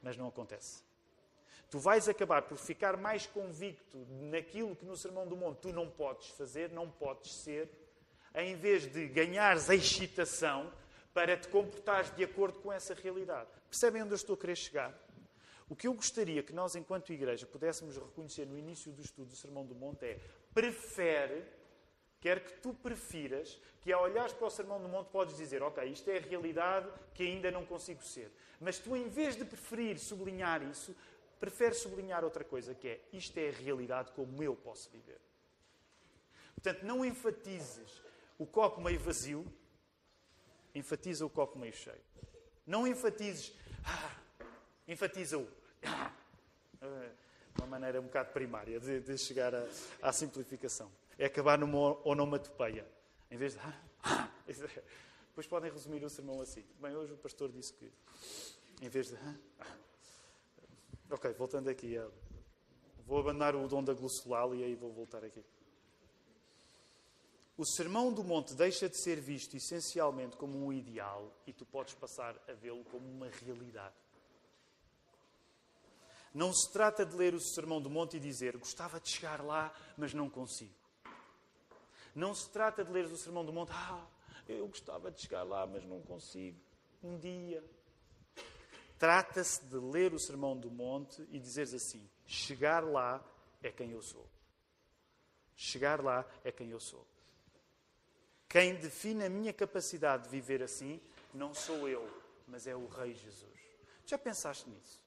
A: Mas não acontece. tu vais acabar por ficar mais convicto naquilo que no Sermão do Monte tu não podes fazer, não podes ser, em vez de ganhares a excitação para te comportares de acordo com essa realidade. Percebem onde eu estou a querer chegar? O que eu gostaria que nós, enquanto igreja, pudéssemos reconhecer no início do estudo do Sermão do Monte é prefere, quer que tu prefiras, que ao olhares para o Sermão do Monte podes dizer, ok, isto é a realidade que ainda não consigo ser. Mas tu, em vez de preferir sublinhar isso, preferes sublinhar outra coisa, que é, isto é a realidade como eu posso viver. Portanto, não enfatizes o copo meio vazio, enfatiza o copo meio cheio. Não enfatizes, ah, enfatiza o. Ah, uma maneira um bocado primária de, de chegar à simplificação. É acabar numa onomatopeia. Em vez de. Ah, ah, depois podem resumir o sermão assim. Bem, hoje o pastor disse que, em vez de. Ah. Ok, voltando aqui. Vou abandonar o dom da glossolalia e vou voltar aqui. O Sermão do Monte deixa de ser visto essencialmente como um ideal e tu podes passar a vê-lo como uma realidade. Não se trata de ler o Sermão do Monte e dizer gostava de chegar lá, mas não consigo. Não se trata de ler o Sermão do Monte, ah, eu gostava de chegar lá, mas não consigo. Um dia. Trata-se de ler o Sermão do Monte e dizeres assim: chegar lá é quem eu sou. Chegar lá é quem eu sou. Quem define a minha capacidade de viver assim não sou eu, mas é o Rei Jesus. Já pensaste nisso?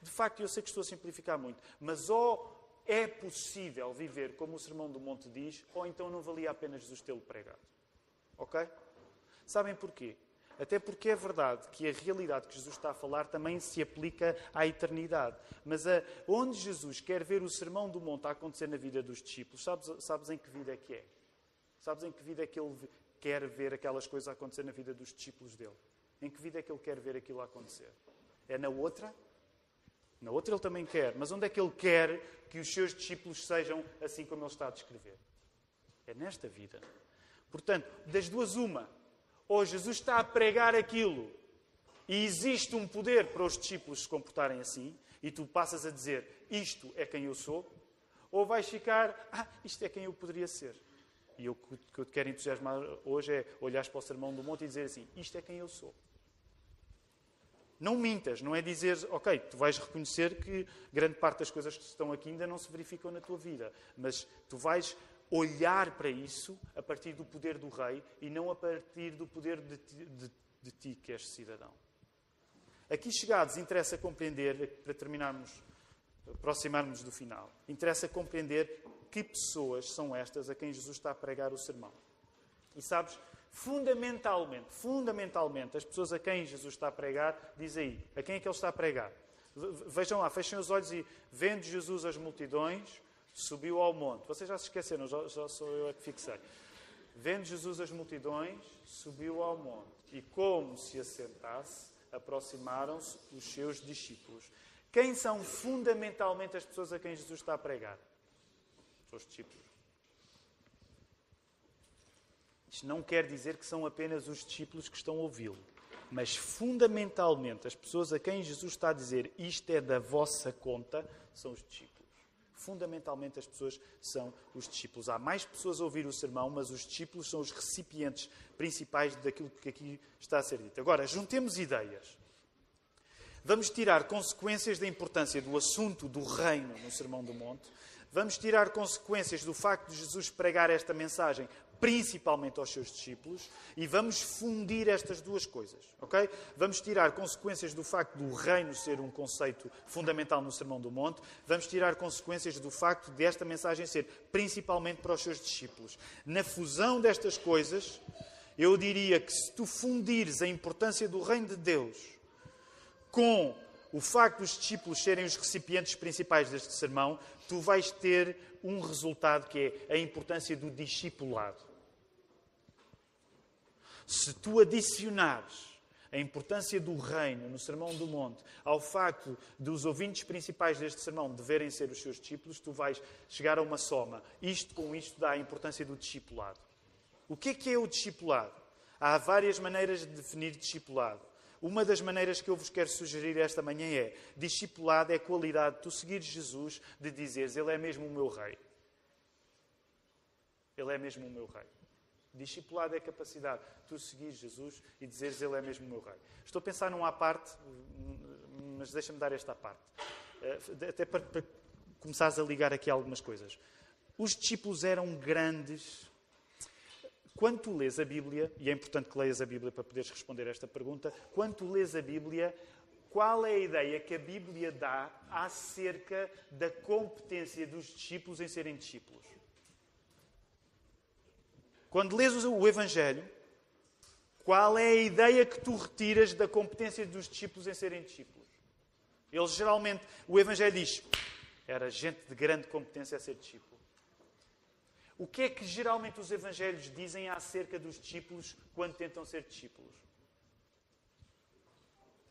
A: De facto, eu sei que estou a simplificar muito, mas ou é possível viver como o Sermão do Monte diz, ou então não valia a pena Jesus tê-lo pregado. Ok? Sabem porquê? Até porque é verdade que a realidade que Jesus está a falar também se aplica à eternidade. Mas a, onde Jesus quer ver o Sermão do Monte a acontecer na vida dos discípulos, sabes, sabes em que vida é que é? Sabes em que vida é que ele quer ver aquelas coisas acontecer na vida dos discípulos dele? Em que vida é que ele quer ver aquilo acontecer? É na outra? Na outra ele também quer. Mas onde é que ele quer que os seus discípulos sejam assim como ele está a descrever? É nesta vida. Portanto, das duas, uma. Ou Jesus está a pregar aquilo e existe um poder para os discípulos se comportarem assim, e tu passas a dizer isto é quem eu sou, ou vais ficar, ah, isto é quem eu poderia ser. E o que eu te quero entusiasmar hoje é olhar para o Sermão do Monte e dizer assim: Isto é quem eu sou. Não mintas, não é dizer, ok, tu vais reconhecer que grande parte das coisas que estão aqui ainda não se verificam na tua vida, mas tu vais olhar para isso a partir do poder do Rei e não a partir do poder de ti, de, de ti que és cidadão. Aqui chegados, interessa compreender, para terminarmos, aproximarmos do final, interessa compreender que pessoas são estas a quem Jesus está a pregar o sermão. E sabes, fundamentalmente, fundamentalmente, as pessoas a quem Jesus está a pregar, diz aí, a quem é que ele está a pregar? Vejam lá, fechem os olhos e vendo Jesus as multidões, subiu ao monte. Vocês já se esqueceram, já, já sou eu a que fixei. Vendo Jesus as multidões, subiu ao monte. E como se assentasse, aproximaram-se os seus discípulos. Quem são fundamentalmente as pessoas a quem Jesus está a pregar? Os discípulos. Isto não quer dizer que são apenas os discípulos que estão a ouvi-lo, mas fundamentalmente as pessoas a quem Jesus está a dizer isto é da vossa conta são os discípulos. Fundamentalmente as pessoas são os discípulos. Há mais pessoas a ouvir o sermão, mas os discípulos são os recipientes principais daquilo que aqui está a ser dito. Agora, juntemos ideias. Vamos tirar consequências da importância do assunto do reino no Sermão do Monte Vamos tirar consequências do facto de Jesus pregar esta mensagem principalmente aos seus discípulos e vamos fundir estas duas coisas, ok? Vamos tirar consequências do facto do reino ser um conceito fundamental no Sermão do Monte, vamos tirar consequências do facto de esta mensagem ser principalmente para os seus discípulos. Na fusão destas coisas, eu diria que se tu fundires a importância do reino de Deus com o facto dos discípulos serem os recipientes principais deste sermão, tu vais ter um resultado que é a importância do discipulado. Se tu adicionares a importância do reino no Sermão do Monte ao facto dos ouvintes principais deste sermão deverem ser os seus discípulos, tu vais chegar a uma soma. Isto com isto dá a importância do discipulado. O que é que é o discipulado? Há várias maneiras de definir discipulado. Uma das maneiras que eu vos quero sugerir esta manhã é: discipulado é a qualidade de tu seguires Jesus, de dizeres, Ele é mesmo o meu Rei. Ele é mesmo o meu Rei. Discipulado é a capacidade de tu seguires Jesus e dizeres, Ele é mesmo o meu Rei. Estou a pensar num à parte, mas deixa-me dar esta à parte. Eh, até para, para começares a ligar aqui algumas coisas. Os discípulos eram grandes quando tu lês a Bíblia, e é importante que leias a Bíblia para poderes responder esta pergunta, quando tu lês a Bíblia, qual é a ideia que a Bíblia dá acerca da competência dos discípulos em serem discípulos? Quando lês o Evangelho, qual é a ideia que tu retiras da competência dos discípulos em serem discípulos? Eles geralmente, o Evangelho diz, era gente de grande competência a ser discípulo. O que é que geralmente os evangelhos dizem acerca dos discípulos quando tentam ser discípulos?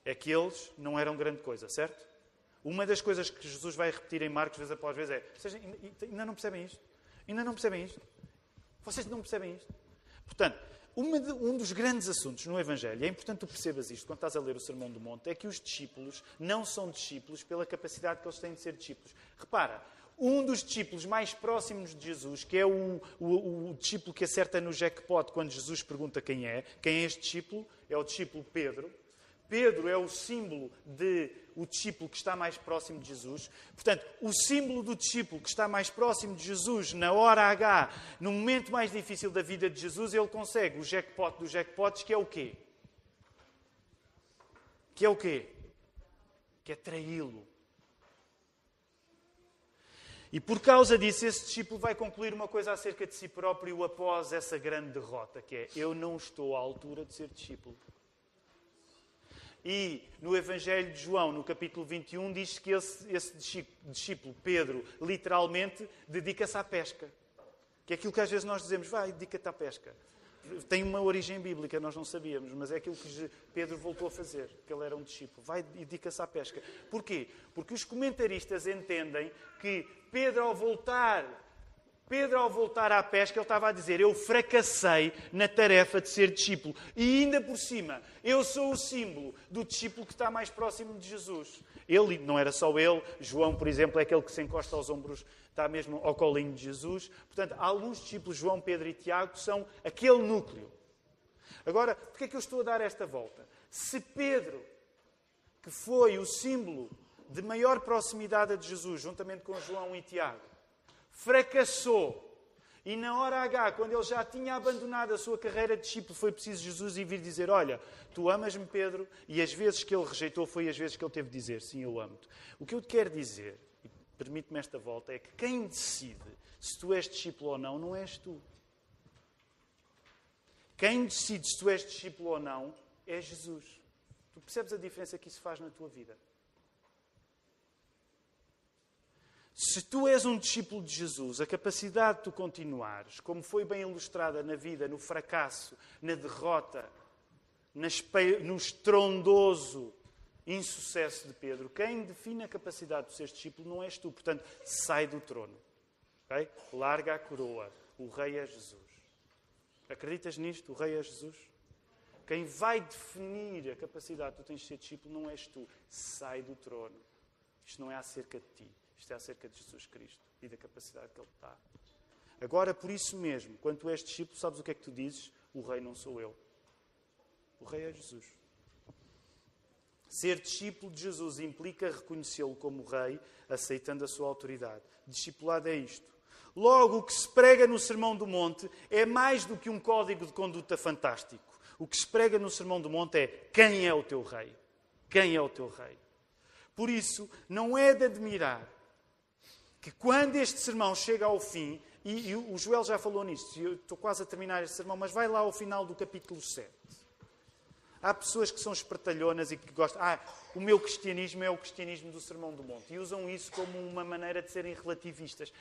A: É que eles não eram grande coisa, certo? Uma das coisas que Jesus vai repetir em Marcos, vez após vez, é: vocês ainda não percebem isto? Ainda não percebem isto? Vocês não percebem isto? Portanto, de, um dos grandes assuntos no Evangelho, é importante tu percebas isto quando estás a ler o Sermão do Monte, é que os discípulos não são discípulos pela capacidade que eles têm de ser discípulos. Repara, um dos discípulos mais próximos de Jesus, que é o, o, o, discípulo que acerta no jackpot quando Jesus pergunta quem é, quem é este discípulo? É o discípulo Pedro. Pedro é o símbolo de o discípulo que está mais próximo de Jesus. Portanto, o símbolo do discípulo que está mais próximo de Jesus na hora H, no momento mais difícil da vida de Jesus, ele consegue o jackpot dos jackpots, que é o quê? Que é o quê? Que é traí-lo e por causa disso, esse discípulo vai concluir uma coisa acerca de si próprio após essa grande derrota, que é: Eu não estou à altura de ser discípulo. E no Evangelho de João, no capítulo 21, diz que esse, esse discípulo, Pedro, literalmente dedica-se à pesca. Que é aquilo que às vezes nós dizemos, vai, dedica-te à pesca tem uma origem bíblica, nós não sabíamos, mas é aquilo que Pedro voltou a fazer, que ele era um discípulo. Vai e dedica-se à pesca. Porquê? Porque os comentaristas entendem que Pedro, ao voltar, Pedro, ao voltar à pesca, ele estava a dizer: Eu fracassei na tarefa de ser discípulo. E ainda por cima, eu sou o símbolo do discípulo que está mais próximo de Jesus. Ele, não era só ele, João, por exemplo, é aquele que se encosta aos ombros está mesmo ao colinho de Jesus. Portanto, alguns discípulos, João, Pedro e Tiago, são aquele núcleo. Agora, porquê é que eu estou a dar esta volta? Se Pedro, que foi o símbolo de maior proximidade de Jesus, juntamente com João e Tiago, fracassou e na hora H, quando ele já tinha abandonado a sua carreira de discípulo, foi preciso Jesus ir vir dizer: Olha, tu amas-me, Pedro, e as vezes que ele rejeitou foi as vezes que ele teve de dizer: Sim, eu amo-te. O que eu te quero dizer permite-me esta volta, é que quem decide se tu és discípulo ou não, não és tu. Quem decide se tu és discípulo ou não é Jesus. Tu percebes a diferença que isso faz na tua vida? Se tu és um discípulo de Jesus, a capacidade de tu continuares, como foi bem ilustrada na vida, no fracasso, na derrota, no estrondoso insucesso de Pedro, quem define a capacidade de ser discípulo não és tu. Portanto, sai do trono. Okay? Larga a coroa. O rei é Jesus. Acreditas nisto? O rei é Jesus? Quem vai definir a capacidade que tu tens de ser discípulo não és tu. Sai do trono. Isto não é acerca de ti. Isto é acerca de Jesus Cristo e da capacidade que Ele dá. Agora, por isso mesmo, quando tu és discípulo, sabes o que é que tu dizes? O rei não sou eu. O rei é Jesus. Ser discípulo de Jesus implica reconhecê-lo como rei, aceitando a sua autoridade. Discipulado é isto. Logo, o que se prega no Sermão do Monte é mais do que um código de conduta fantástico. O que se prega no Sermão do Monte é quem é o teu rei. Quem é o teu rei. Por isso, não é de admirar que quando este sermão chega ao fim, e, e o Joel já falou nisto, eu estou quase a terminar este sermão, mas vai lá ao final do capítulo 7. Há pessoas que são espertalhonas e que gostam. Ah, o meu cristianismo é o cristianismo do Sermão do Monte. E usam isso como uma maneira de serem relativistas.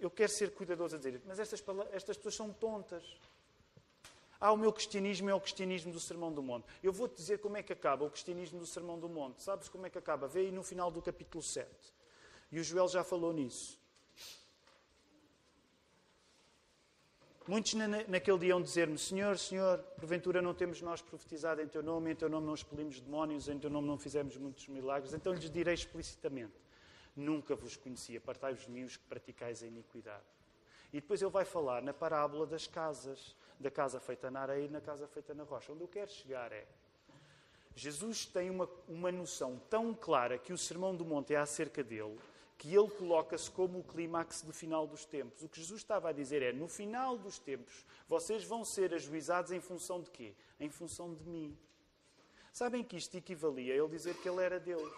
A: Eu quero ser cuidadoso a dizer, mas estas, estas pessoas são tontas. Ah, o meu cristianismo é o cristianismo do Sermão do Monte. Eu vou-te dizer como é que acaba o cristianismo do Sermão do Monte. Sabes como é que acaba? Vê aí no final do capítulo 7. E o Joel já falou nisso. Muitos naquele dia iam dizer-me: Senhor, Senhor, porventura não temos nós profetizado em teu nome, em teu nome não expelimos demónios, em teu nome não fizemos muitos milagres. Então lhes direi explicitamente: Nunca vos conheci, apartai-vos de mim os que praticais a iniquidade. E depois ele vai falar na parábola das casas, da casa feita na areia e na casa feita na rocha. Onde eu quero chegar é. Jesus tem uma, uma noção tão clara que o Sermão do Monte é acerca dele, que ele coloca-se como o clímax do final dos tempos. O que Jesus estava a dizer é: no final dos tempos, vocês vão ser ajuizados em função de quê? Em função de mim. Sabem que isto equivalia a ele dizer que ele era Deus.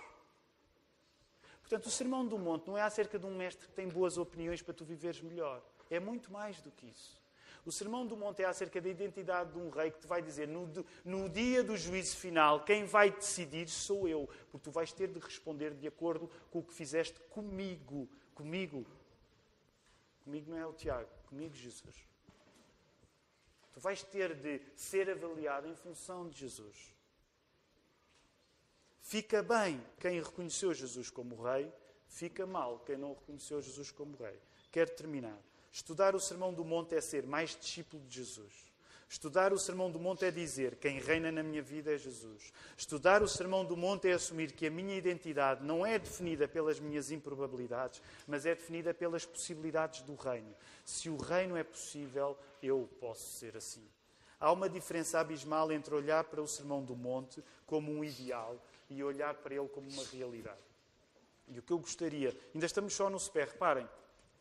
A: Portanto, o Sermão do Monte não é acerca de um mestre que tem boas opiniões para tu viveres melhor. É muito mais do que isso. O Sermão do Monte é acerca da identidade de um rei que te vai dizer: no, no, dia do juízo final, quem vai decidir sou eu, porque tu vais ter de responder de acordo com o que fizeste comigo. Comigo. Comigo não é o Tiago, comigo Jesus. Tu vais ter de ser avaliado em função de Jesus. Fica bem quem reconheceu Jesus como rei, fica mal quem não reconheceu Jesus como rei. Quero terminar. Estudar o Sermão do Monte é ser mais discípulo de Jesus. Estudar o Sermão do Monte é dizer quem reina na minha vida é Jesus. Estudar o Sermão do Monte é assumir que a minha identidade não é definida pelas minhas improbabilidades, mas é definida pelas possibilidades do reino. Se o reino é possível, eu posso ser assim. Há uma diferença abismal entre olhar para o Sermão do Monte como um ideal e olhar para ele como uma realidade. E o que eu gostaria, ainda estamos só no SPER, reparem,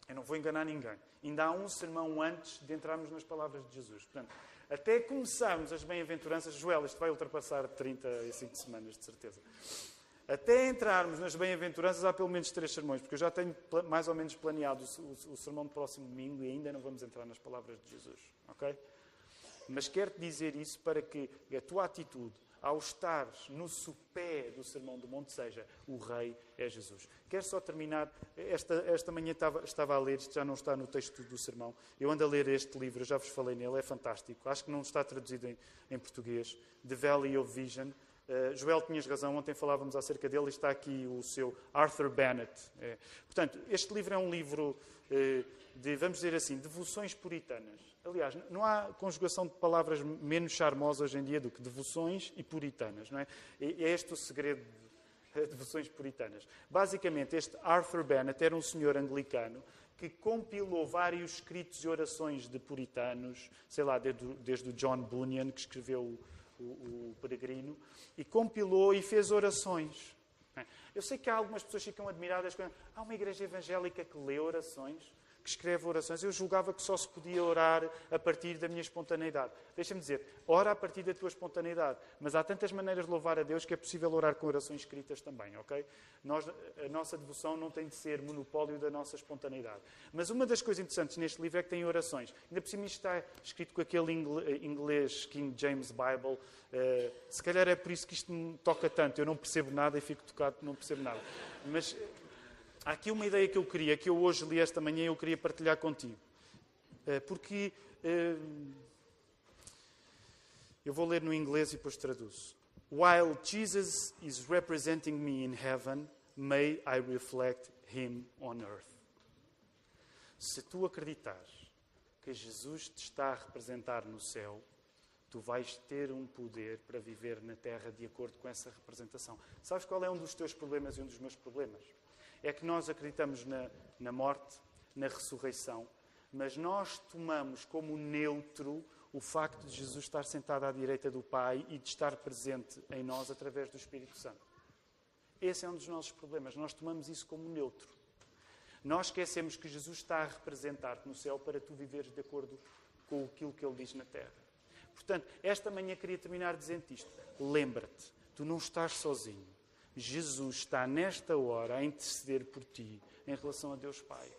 A: eu não vou enganar ninguém. Ainda há um sermão antes de entrarmos nas palavras de Jesus. Portanto, até começarmos as bem-aventuranças, Joel, isto vai ultrapassar 35 semanas, de certeza. Até entrarmos nas bem-aventuranças, há pelo menos três sermões, porque eu já tenho mais ou menos planeado o, sermão do próximo domingo e ainda não vamos entrar nas palavras de Jesus. Ok? Mas quero-te dizer isso para que a tua atitude, ao estares no sopé do Sermão do Monte, seja o Rei é Jesus. Quero só terminar. Esta, esta manhã estava, estava a ler, isto já não está no texto do sermão. Eu ando a ler este livro, já vos falei nele, é fantástico. Acho que não está traduzido em, em português. The Valley of Vision. Uh, Joel, tinhas razão, ontem falávamos acerca dele, está aqui o seu Arthur Bennett. É. Portanto, este livro é um livro uh, de, vamos dizer assim, devoções puritanas. Aliás, não há conjugação de palavras menos charmosa hoje em dia do que devoções e puritanas, não é? É este o segredo *laughs* de devoções puritanas. Basicamente, este Arthur Bennett era um senhor anglicano que compilou vários escritos e orações de puritanos, sei lá, desde, desde o John Bunyan, que escreveu o, o, Peregrino, e compilou e fez orações. Eu sei que há algumas pessoas que ficam admiradas quando há uma igreja evangélica que lê orações que escreve orações. Eu julgava que só se podia orar a partir da minha espontaneidade. Deixa-me dizer, ora a partir da tua espontaneidade. Mas há tantas maneiras de louvar a Deus que é possível orar com orações escritas também, ok? Nós, a nossa devoção não tem de ser monopólio da nossa espontaneidade. Mas uma das coisas interessantes neste livro é que tem orações. Ainda por cima isto está escrito com aquele inglês King James Bible. Uh, se calhar é por isso que isto me toca tanto. Eu não percebo nada e fico tocado, não percebo nada. Mas Há aqui uma ideia que eu queria, que eu hoje li esta manhã e eu queria partilhar contigo. Eh, porque eh, eu vou ler no inglês e depois traduzo. While Jesus is representing me in heaven, may I reflect him on earth. Se tu acreditares que Jesus te está a representar no céu, tu vais ter um poder para viver na terra de acordo com essa representação. Sabes qual é um dos teus problemas e um dos meus problemas? É que nós acreditamos na, na morte, na ressurreição, mas nós tomamos como neutro o facto de Jesus estar sentado à direita do Pai e de estar presente em nós através do Espírito Santo. Esse é um dos nossos problemas. Nós tomamos isso como neutro. Nós esquecemos que Jesus está a representar-te no céu para tu viveres de acordo com aquilo que Ele diz na terra. Portanto, esta manhã queria terminar dizendo isto. Lembra-te, tu não estás sozinho. Jesus está nesta hora a interceder por ti em relação a Deus Pai.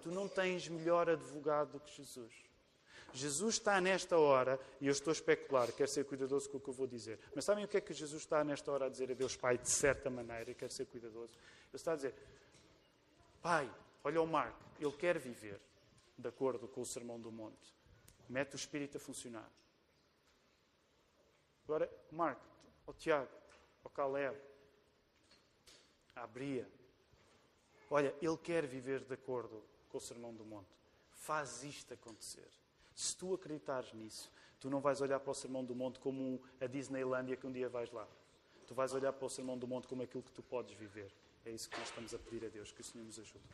A: Tu não tens melhor advogado do que Jesus. Jesus está nesta hora, e eu estou a especular, quero ser cuidadoso com o que eu vou dizer. Mas sabem o que é que Jesus está nesta hora a dizer a Deus Pai, de certa maneira, e quero ser cuidadoso? Ele está a dizer: Pai, olha o Marco, ele quer viver de acordo com o Sermão do Monte. Mete o Espírito a funcionar. Agora, Marco, o Tiago, ao Caleb, à Bria. Olha, ele quer viver de acordo com o Sermão do Monte. Faz isto acontecer. Se tu acreditares nisso, tu não vais olhar para o Sermão do Monte como a Disneylândia que um dia vais lá. Tu vais olhar para o Sermão do Monte como aquilo que tu podes viver. É isso que nós estamos a pedir a Deus, que o Senhor nos ajude.